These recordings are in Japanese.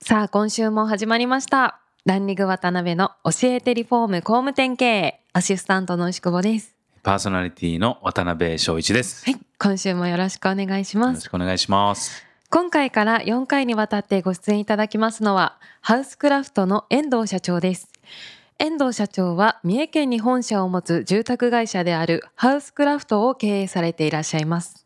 さあ今週も始まりました。ランニング渡辺の教えてリフォーム工務店経営。アシスタントの牛久保です。パーソナリティの渡辺翔一です。はい今週もよろしくお願いしよます。ろしくお願いします。今回から4回にわたってご出演いただきますのはハウスクラフトの遠藤社長です。遠藤社長は三重県に本社を持つ住宅会社であるハウスクラフトを経営されていらっしゃいます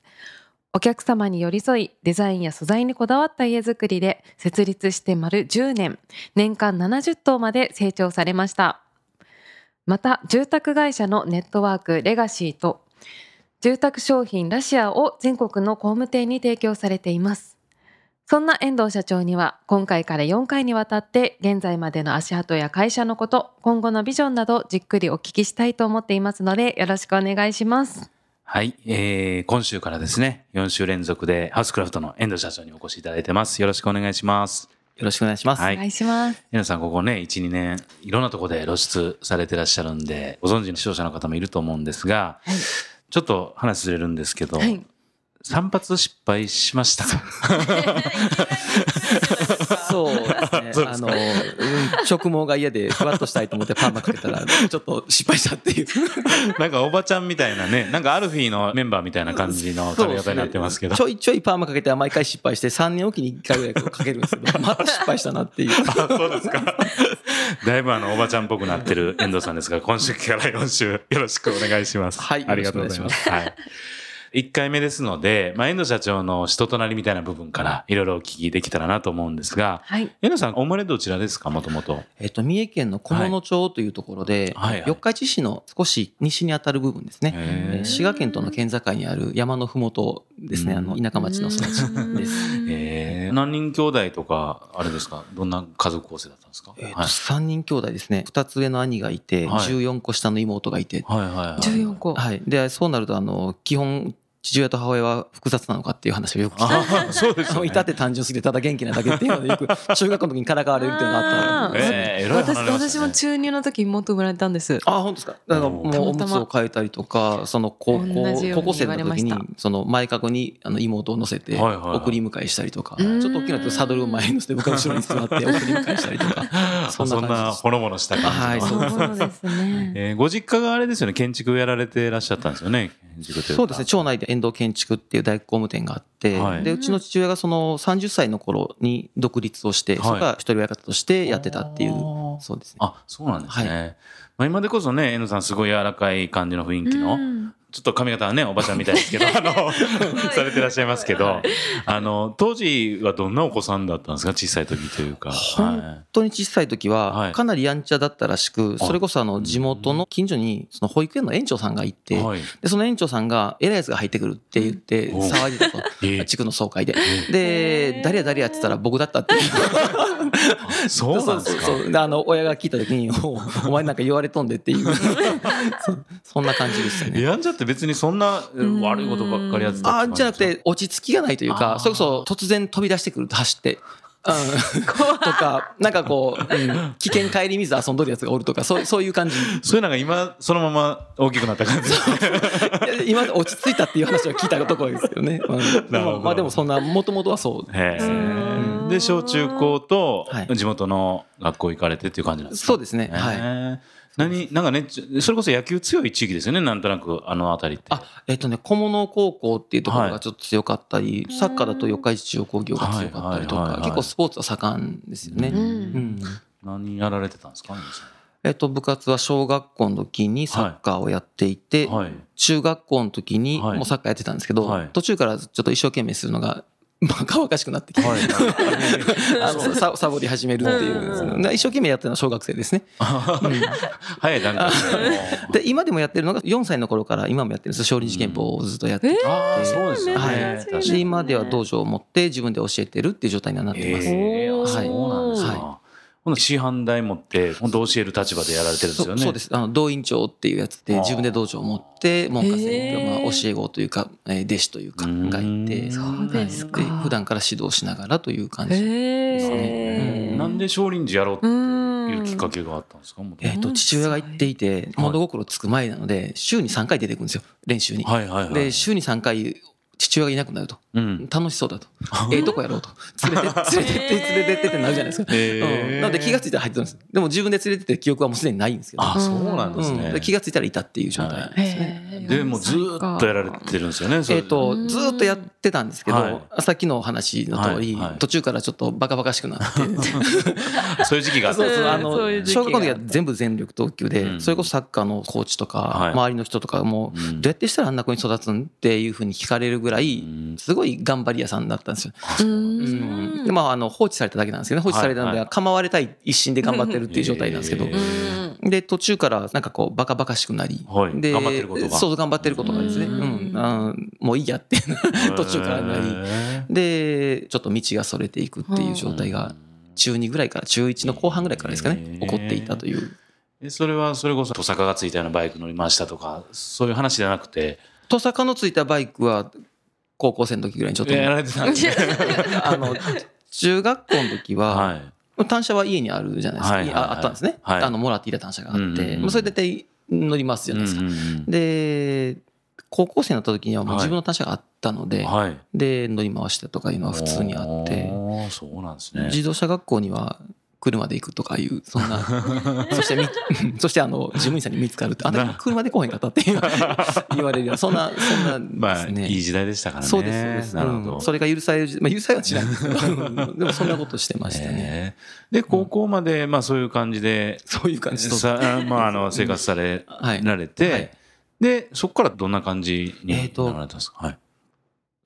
お客様に寄り添いデザインや素材にこだわった家づくりで設立して丸10年年間70棟まで成長されました。また住宅会社のネットワークレガシーと住宅商品ラシアを全国の工務店に提供されています。そんな遠藤社長には今回から4回にわたって現在までの足跡や会社のこと今後のビジョンなどじっくりお聞きしたいと思っていますのでよろしくお願いします。はい、えー、今週からですね、4週連続でハウスクラフトの遠藤社長にお越しいただいてます。よろしくお願いします。よろしくお願いします。はいお願いします皆さんここね、1、2年、いろんなところで露出されてらっしゃるんで、ご存知の視聴者の方もいると思うんですが、はいちょっと話ずれるんですけど、はい散髪失敗しました。そうね。あの、うん直毛が嫌でふわっとしたいと思ってパーマかけたら、ちょっと失敗したっていう。なんかおばちゃんみたいなね、なんかアルフィーのメンバーみたいな感じの髪型になってますけど。ちょいちょいパーマかけては毎回失敗して、3年おきに1回ぐらいかけるんですけど、また失敗したなっていう。あそうですか。だいぶあの、おばちゃんっぽくなってる遠藤さんですが、今週から4週よろしくお願いします。はいありがとうございます。はい。1回目ですので、まあ、遠藤社長の人となりみたいな部分からい。ろいろお聞きできたらなと思うんですが、はい。遠藤さん、お生まれどちらですかもともと。えっと、三重県の菰野町というところで、はい。はい四日市市の少し西にあたる部分ですね。えー滋賀県との県境にある山のふもとですね、うん。あの、田舎町の育ちです。えー、何人兄弟とか、あれですか？どんな家族構成だったんですか、えっと、はい、3人兄弟ですね。2つ上の兄がいて、はい。14個下の妹がいて、はいはいはい。14個。はい。で、そうなると、あの、基本、父親と母親は複雑なのかっていう話をよく聞いて。ああ、そうですよ、ね。いたって単純すぎてただ元気なだけっていうのでよく 中学校の時にからかわれるっていうのがあったえー、えらい私私も中二の時妹生まれたんです。あ本当ですか？だからもうおむつを変えたりとかその高校高校生の時にその前かごにあの妹を乗せて送り迎えしたりとかちょっと大きなとサドルを前に乗せて僕は後ろに座って 送り迎えしたりとか。そんな感じです。なほのぼのした感じの。はいそうそうですね。えーご実家があれですよね、建築をやられてらっしゃったんですよね。そうですね。町内で遠藤建築っていう大工務店があって、はい。でうちの父親がその30歳の頃に独立をして、はい。そこから一人親方としてやってたっていうそうですね。あ、そうなんですね。まあ、今でこそね、遠藤さんすごい柔らかい感じの雰囲気の、うんちょっと髪型はね、おばちゃんみたいですけど、あの、されてらっしゃいますけど、あの、当時はどんなお子さんだったんですか小さい時というか。本は当に小さい時ははい。かなりやんちゃだったらしく、それこそあの地元の近所にその保育園の園長さんがいい。て、はい。でその園長さんが偉いやつが入ってくるって言ってお騒いでたと。ええ地区の総会で。で誰や誰やって言ったら僕だったっていう。そうなんですか。そうそうであの親が聞いた時におお前なんか言われとんでっていう。そうそんな感じでしたね。やんちゃって別にそんなん。悪いことばっかりやってたあじゃなくて落ち着きがないというかそれこそ突然飛び出してくると走って。うん、とかなんかこう、うん、危険帰り水遊んどるやつがおるとかそうそういう感じ。そういうのが今、そのまま大きくなった感じ。今落ち着いたっていう話を聞いたところですけどね。まあ、でもまあでもそんな、もともとはそう。へうん。え。で、小中高とはい。地元の学校行かれてっていう感じなんですか？そうですね。はい。い。何、なんかね、それこそ野球強い地域ですよね、なんとなく、あの辺りって。あ、えっとね、小物高校っていうところはいがちょっと強かったり、サッカーだと四日市中央工業が強かったりとか、はいはいはいはい結構スポーツは盛んですよね。うんうん何やられてたんですかえっと、部活は小学校の時にサッカーをやっていて、んはい。中学校の時にはいもうサッカーやってたんですけど、はい途中からちょっと一生懸命するのが、まあ、乾かしくなってきて、はい。あのササボり始めるっていう、うん一生懸命やってるのは小学生ですね。早い段階で。で今でもやってるのが4歳の頃から今もやってるんです少林寺拳法をずっとやってて、ああ、そうですよはい。で今では道場を持って自分で教えてるっていう状態にはなってます。ええあおーそうなんですか。はほんで師範代持って本当教える立場でやられてるんですよね。そうそうです。あの、道院長っていうやつで、自分で道場を持って、門下生へーまあ、教え子というか、えー弟子というか、うんがいて、そうですかはい普段から指導しながらという感じ。へねえ。なんで少林寺やろうってうんいうきっかけがあったんですか？えっと、父親が言っていて、物心つく前なので、週に3回出てくるんですよ、練習にと。はいはいはい。で、週に3回、父親がいなくなると。うん。楽しそうだと。ええとこやろうと。連れて、連れてって、連れてってってなるじゃないですか。へーうん。なので気がついたら入ってたんです。でも自分で連れてって記憶はもうすでにないんですけど。あ、そうなんですうん。気がついたらいたっていう状態ですね。へえでもずーっとやられてるんですよね。それえっ、と、ずーっとやってたんですけど、はいさっきのお話の通り、はいはい途中からちょっとバカバカしくなって、そういう時期があったそうそう、あその小学校の時は全部全力投球で、うんそれこそサッカーのコーチとか、はい周りの人とかも、うんどうやってしたらあんな子に育つんっていうふうに聞かれるぐらい、うん。すごい頑張り屋さんだったんですよ。でまあ、あの放置されただけなんですけどね。放置されたので、構われたい一心で頑張ってるっていう状態なんですけど、で途中からなんかこうバカバカしくなり、はい。で頑張ってることが。そう頑張ってることがですね、ううん。んあーもういいやって途中からなり。へでちょっと道がそれていくっていう状態が中2ぐらいから中1の後半ぐらいからですかね。起こっていたという。えそれはそれこそトサカがついたようなバイク乗りましたとかそういう話じゃなくて。トサカのついたバイクは高校生の時ぐらいにちょっとやられてたんで。あの中学校の時は、はい。単車は家にあるじゃないですか、はいはいはい。ああったんですね、はい。あのもらっていた単車があって、うんうんうん。まあそれで大体乗りますじゃないですか、うんうんうん。で高校生になった時にはもうはい。自分の単車があったので、はい。で乗り回したとかいうのは普通にあって。そうなんですね。自動車学校には車で行くとかいうそんな。そしてみ そしてあの事務員さんに見つかるってあんた車で来へんかったって 言われるようなそんなそんなまあ、ですね、いい時代でしたからね。そうですなるほど。うん。それが許される、まあ、許されはしないんですけど。でもそんなことしてましたね、ねで、高校まで、まあそういう感じで、そういう感じとさまああの、生活されはい。られて、はい。で、そこからどんな感じになられたんですか？はい。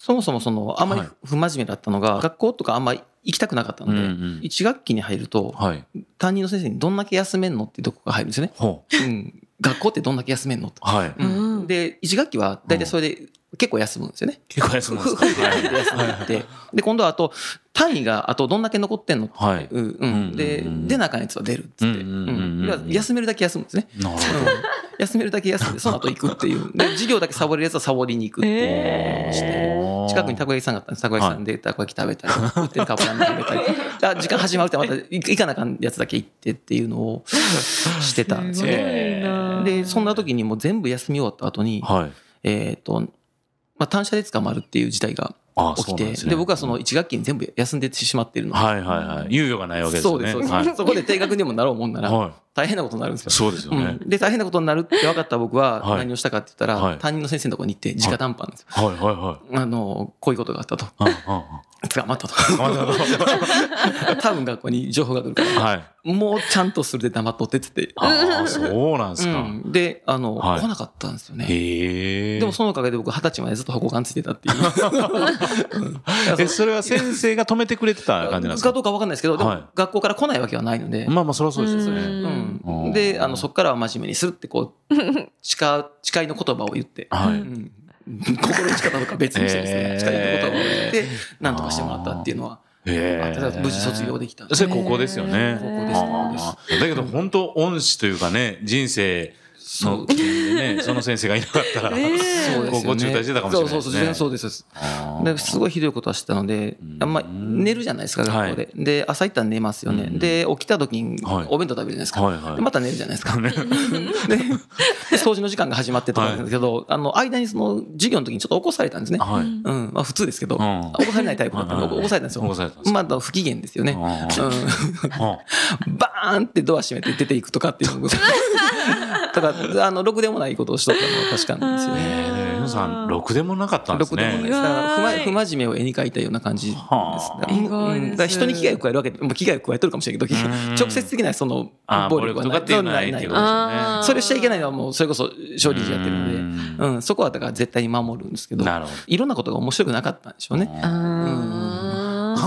そもそもそのあんまりはい。不真面目だったのが、学校とかあんまり行きたくなかったので、うんうん1学期に入るとはい。担任の先生にどんだけ休めんのっていうとこが入るんですよね、ほう。ん、学校ってどんだけ休めんのと、う。はい。うん。うん。で1学期は大体それで結構休むんですよね、結構休むんですふか？ふふって休んでいってで今度はあと単位があとどんだけ残ってんの？はい。うん。でうん出なあかんやつは出るっつって、休めるだけ休むんですね、なるほうん 休めるだけ休んでその後行くっていう。で授業だけサボれるやつはサボりに行くっていう。して、ど。近くにたこ焼きさんがあったんです。たこ焼きさんでたこ焼き食べたり売ってるカップラーメン食べたり。あ時間始まるってまた行行かなあかんやつだけ行ってっていうのをしてたんですよ。ね。えーでそんな時にもう全部休み終わった後に、はい。えっ、と、まあ、単車で捕まるっていう事態があ起きてで,、そうなんで僕はその1学期に全部休んでしまっているので、はいはいはい。猶予がないわけですよね。そうですはい。そこで定額にもなろうもんならは大変なことになるんですい。よ。そうですよね。うん、で大変なことになるって分かった僕ははい何をしたかって言ったら、はい担任の先生のところに行って直談判ですよ。はいはいはい。あのこういうことがあったと捕まったと。多分学校に情報が来るからはい。もうちゃんとするで黙っとってって言って、ああ、そうなんですか。うん、であの、はい。来なかったんですよね。でもそのおかげで僕二十歳までずっと保護官ついてたっていう。うん。え、それは先生が止めてくれてた感じなんですか？かどうかわかんないですけど、でもはい。学校から来ないわけはないので、まあまあ、そりゃそうですようね。うん。うん。で、あの、そこからは真面目にするって、こう、誓う、誓いの言葉を言って、はい。うん心の力とか別にしてですね、へー誓いの言葉を言って、なんとかしてもらったっていうのは、へえ。あ無事卒業できたんでそれ高校ですよね。高校ですああだけど本当恩師というかね、人生そう。ね、その先生がいなかったら、ええそうですよね。高校中退してたかもしれないですね。そうそうそう、そうです。そうです。ごいひどいことはしてたのでうん、あんま寝るじゃないですか、学校で。で、朝行ったら寝ますよね。うん。で、起きた時にはい。お弁当食べるじゃないですか。はいはい。でまた寝るじゃないですか。で、で掃除の時間が始まってとかなんですけど、あの、間にその授業の時にちょっと起こされたんですね。はい。うん、まあ普通ですけど、うん。起こされないタイプだったんで、起こされたんですよ。起こされたんですまあ、不機嫌ですよね。バーンってドア閉めて出ていくとかっていうとか、あの、ろくでもないことをしとったのは確かなんですよえね。えでもさん、ろくでもなかったんですろくでもない不真面目を絵に描いたような感じです。はあ。人に危害を加えるわけで、まあ危害を加えとるかもしれないけど、うん。直接的なその暴力はない。とかっていうのはないそれしちゃいけない。のはもうそれこそ勝利時やってるんで、うん。うん、そこはだから絶対に守るんですけど、なるほど。いろんなことが面白くなかったんでしょうね。あー。考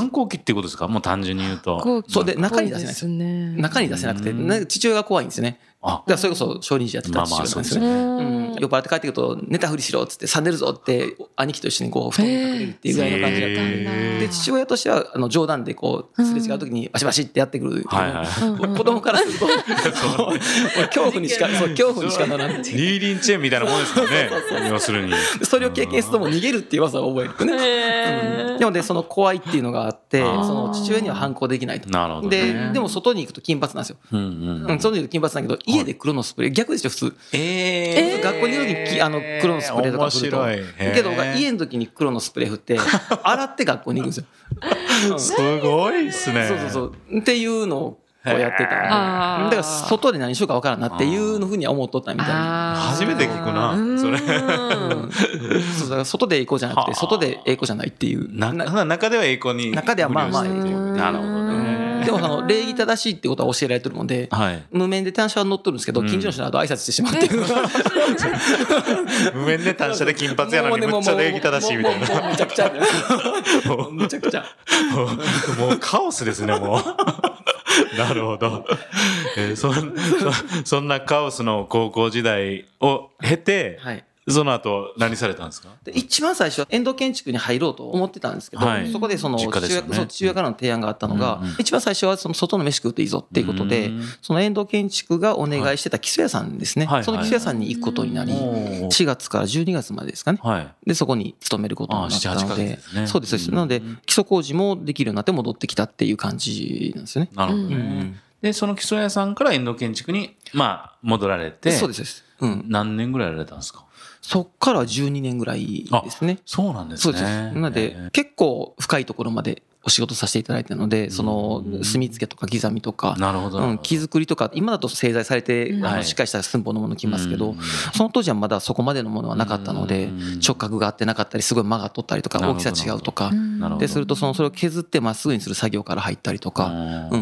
反抗期っていうことですか？もう単純に言うと。そうで中に出せないですね。中に出せなくて、父親が怖いんですよね。あだからそれこそ少林寺やってた父親なんですよね。うんうん、酔っ払って帰ってくると寝たふりしろっつって「さ寝るぞ」って兄貴と一緒にこう布団に隠れるっていうぐらいの感じだったんで。父親としてはあの冗談でこうすれ違う時にバシバシってやってくるはいはい子供からすると 俺恐怖にしか そう恐怖にしかならないリーリンチェーンみたいなもんですよね。要するに。それを経験するともう逃げるっていう技を覚えるね。でもねその怖いっていうのがあってその父親には反抗できないと。なるほどでね。でも外に行くと金髪なんですよ。うんうんうん、外に行くと金髪なんだけど家で黒のスプレー逆ですよ普通。え普通学校にいる時にきあの黒のスプレーとか振ると。面白いへーけど家の時に黒のスプレー振って 洗って学校に行くんですよ。うんすごいですね。そうそうそう。っていうのをこうやってたんで。だから外で何しようか分からんなっていうのふうには思っとったみたいな。初めて聞くなうんそれうんそうだから外で栄光じゃなくてはあ外で栄光じゃないっていう。なな中では栄光に中ではまあまあなるほどね。でもその礼儀正しいってことは教えられてるので、はい。無面で単車は乗っとるんですけど、うん近所の人など挨拶してしまうって。無面で単車で金髪やのにむっちゃ礼儀正しいみたいな。もうもうもうむちゃくちゃ。もうむちゃくちゃ。もうカオスですね、もう。なるほど。えーそんそそんなカオスの高校時代を経て、はい。その後何されたんですか？で一番最初は遠藤建築に入ろうと思ってたんですけど、はい。そこでその父親,、ね。そう父親からの提案があったのが、うんうん一番最初はその外の飯食うといいぞっていうことで、うんその遠藤建築がお願いしてた基礎屋さんですね、はいその基礎屋さんに行くことになり、おー。4月から12月までですかね。はい。で、そこに勤めることになったあ7 8ヶのでね、そうです、なので、基礎工事もできるようになって戻ってきたっていう感じなんですよね。なるほどね。うん。で、その基礎屋さんから遠藤建築に、まあ、戻られて、そうです、そうん。何年ぐらいやられたんですか？そっから12年ぐらいですね。そうなんですね。そうです。なのでえ、結構深いところまでお仕事させていただいたので、その墨付けとか刻みとか。ー、なるほど。うん、木作りとか、今だと製材されて、あのしっかりした寸法のもの来ますけどうん、その当時はまだそこまでのものはなかったのでうん、直角が合ってなかったり、すごい曲がっとったりとか、大きさ違うとか、なるほど。で、すると、その、それを削ってまっすぐにする作業から入ったりとか、う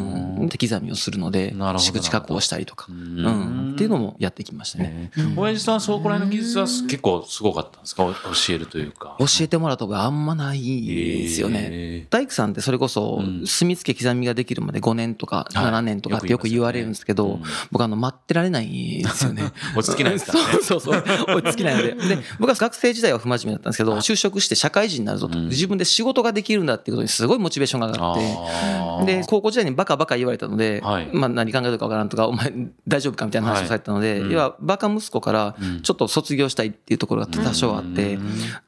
ん、手刻みをするのでなるほど、敷地加工をしたりとか、ううんん、っていうのもやってきましたね。えー親父さん、そこら辺の技術は結構すごかったんですか？お教えるというか。教えてもらったことがあんまないですよね。え大工さんってそれこそうん墨付け刻みができるまで5年とかはい7年とかってよく言われるんですけど僕あの待ってられないですよね。落ち着きないですからね そうそうそう。落ち着きないので。で、僕は学生時代は不真面目だったんですけど、就職して社会人になるぞと。うん自分で仕事ができるんだっていうことにすごいモチベーションが上がって。で、高校時代にバカバカ言われたので、はいまあ何考えてるかわからんとか、お前大丈夫かみたいな話をされたので、はいうん。要はバカ息子からうん。ちょっと卒業したいっていうところが多少あって、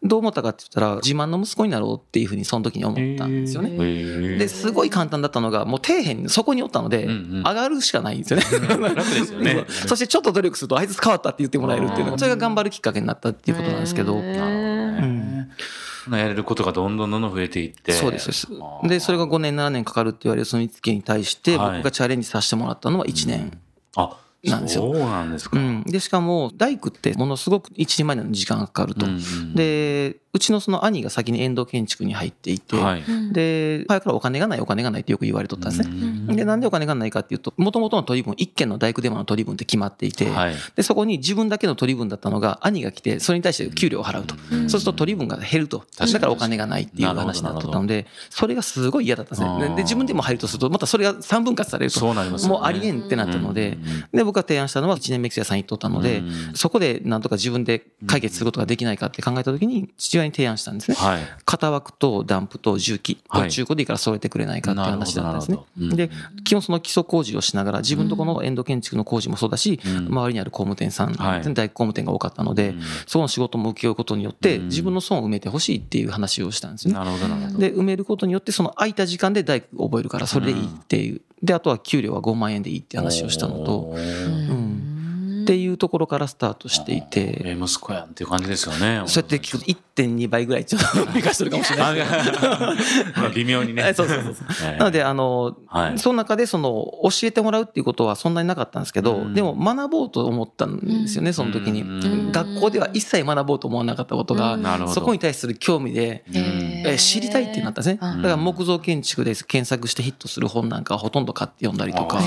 どう思ったかって言ったら、自慢の息子になろうっていうふうにその時に思ったんですよね。で、すごい簡単だったのが、もう底辺にそこにおったので、うんうん。上がるしかないんですよね。楽ですよね。そう。そしてちょっと努力すると、あいつ変わったって言ってもらえるっていうのが、それが頑張るきっかけになったっていうことなんですけど、やれることがどんどんどんどん増えていって。そうです、です。で、それが5年、7年かかるって言われる墨付けに対して、はい。僕がチャレンジさせてもらったのは1年。あ、なんですよそうなんですか。うん。で、しかも、大工ってものすごく一人前の時間がかかるとうん。うん、で、うちのその兄が先に遠藤建築に入っていて、はい。で、早くからお金がないお金がないってよく言われとったんですね。うんで、なんでお金がないかっていうと、もともとの取り分、一件の大工デマの取り分って決まっていて、はい。で、そこに自分だけの取り分だったのが、兄が来て、それに対して給料を払うと。うんそうすると取り分が減ると。だからお金がないっていう話になってたので、それがすごい嫌だったんですね。でで、自分でも入るとすると、またそれが三分割されると。そうなりますよねもうありえんってなったのでで、僕が提案したのは1年目木屋さんに行っとったのでうん、そこでなんとか自分で解決することができないかって考えたときに、父親に提案したんですね。はい。型枠とダンプと重機、中古でいいから揃えてくれないかっていう話だったんですね。なるほど。なるほ。どで、基本その基礎工事をしながら、自分とこの遠藤建築の工事もそうだし、うん。周りにある工務店さん、はい。大工務店が多かったので、うん。そこの仕事も請け負うことによって、うん。自分の損を埋めてほしいっていう話をしたんですね。で、埋めることによって、その空いた時間で大工を覚えるから、それでいいっていう。で、あとは給料は5万円でいいって話をしたのと、っていうところからスタートしていて、え息子やんっていう感じですよね。そうやって聞くと1.2倍ぐらいちょっと美化してるかもしれない。微妙にね。そうそうそうなので、あの、はい。その中でその教えてもらうっていうことはそんなになかったんですけど、うん。でも学ぼうと思ったんですよね、その時に。うん。学校では一切学ぼうと思わなかったことが、そこに対する興味で、うんえ知りたいってなったんですね。だうんから木造建築で検索してヒットする本なんかほとんど買って読んだりとかあ。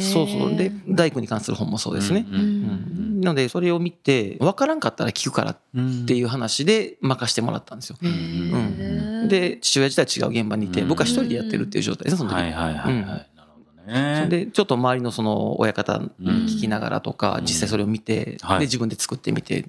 そうそう。で、大工に関する本もそうですね。うんうんうんなのでそれを見て分からんかったら聞くからっていう話で任してもらったんですよ。へーで父親自体違う現場にいてうん僕は一人でやってるっていう状態ですねその時。はいはいはいはい。うんなるほどね。でちょっと周りのその親方に聞きながらとかうん実際それを見てはいで自分で作ってみて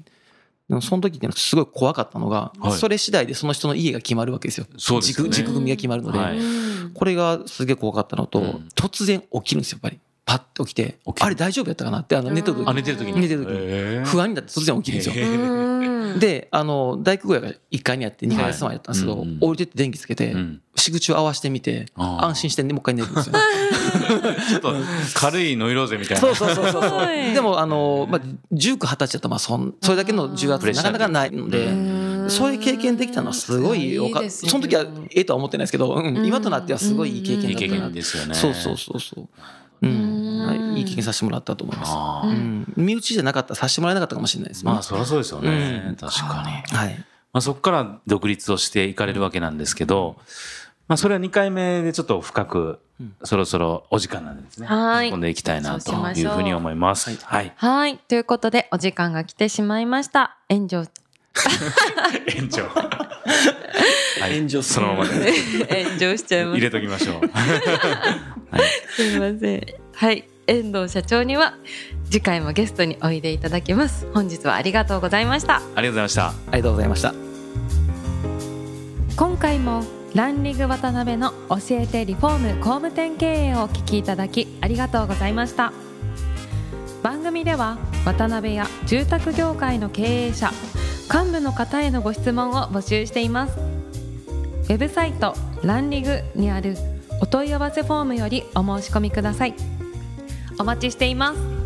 でもその時ってすごい怖かったのがはい。それ次第でその人の家が決まるわけですよ。そうですよね。軸軸組みが決まるので。はい。うんこれがすげえ怖かったのとうん。突然起きるんですよやっぱり。パッと起きてあれ大丈夫やったかなってあの寝てる時あ寝てる時に。寝てる時に。不安になって突然起きるんですよであの大工小屋が1階にあって2階が住まいだったんですけどはいてって電気つけてうん。し口を合わせてみて安心してもう一回寝るんですよ。ちょっと軽いノイローゼみたいな。そうそうそうそうでもあの、まあ、19、20歳だとまあそんそれだけの重圧なかなかないので、うん。そういう経験できたのはすごいよかその時はええとは思ってないですけど、うんうん。今となってはすごいいい経験いい経だったな験ですよね。そうそうそうそう、うんい、いい経験させてもらったと思います、身内じゃなかったらさせてもらえなかったかもしれないですね、まあそりゃそうですよね。うん確かに。はいまあそこから独立をしていかれるわけなんですけど、まあそれは2回目でちょっと深くうんそろそろお時間なんですね。はい込んでいきたいなというふうに思います。はい。はい。ということで、お時間が来てしまいました。炎上。延長。はい炎上そのままで 炎上しちゃいま入す。れときましょう。すいません。はい。遠藤社長には次回もゲストにおいでいただきます。本日はありがとうございました。ありがとうございました。ありがとうございました今回もランリング渡辺の教えてリフォーム工務店経営をお聞きいただきありがとうございました番組では渡辺や住宅業界の経営者幹部の方へのご質問を募集しています。ウェブサイトランリグにあるお問い合わせフォームよりお申し込みください。お待ちしています。